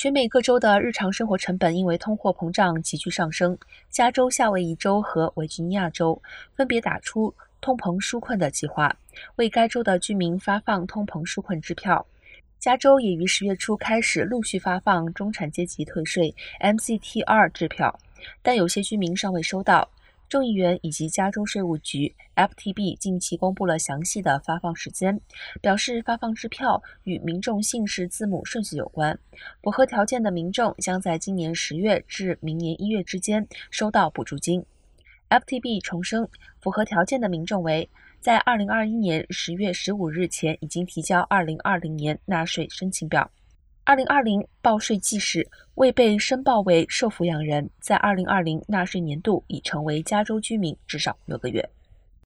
全美各州的日常生活成本因为通货膨胀急剧上升，加州、夏威夷州和维吉尼亚州分别打出通膨纾困的计划，为该州的居民发放通膨纾困支票。加州也于十月初开始陆续发放中产阶级退税 （MCTR） 支票，但有些居民尚未收到。众议员以及加州税务局 （FTB） 近期公布了详细的发放时间，表示发放支票与民众姓氏字母顺序有关。符合条件的民众将在今年十月至明年一月之间收到补助金。FTB 重申，符合条件的民众为在二零二一年十月十五日前已经提交二零二零年纳税申请表。二零二零报税季时未被申报为受抚养人，在二零二零纳税年度已成为加州居民至少六个月。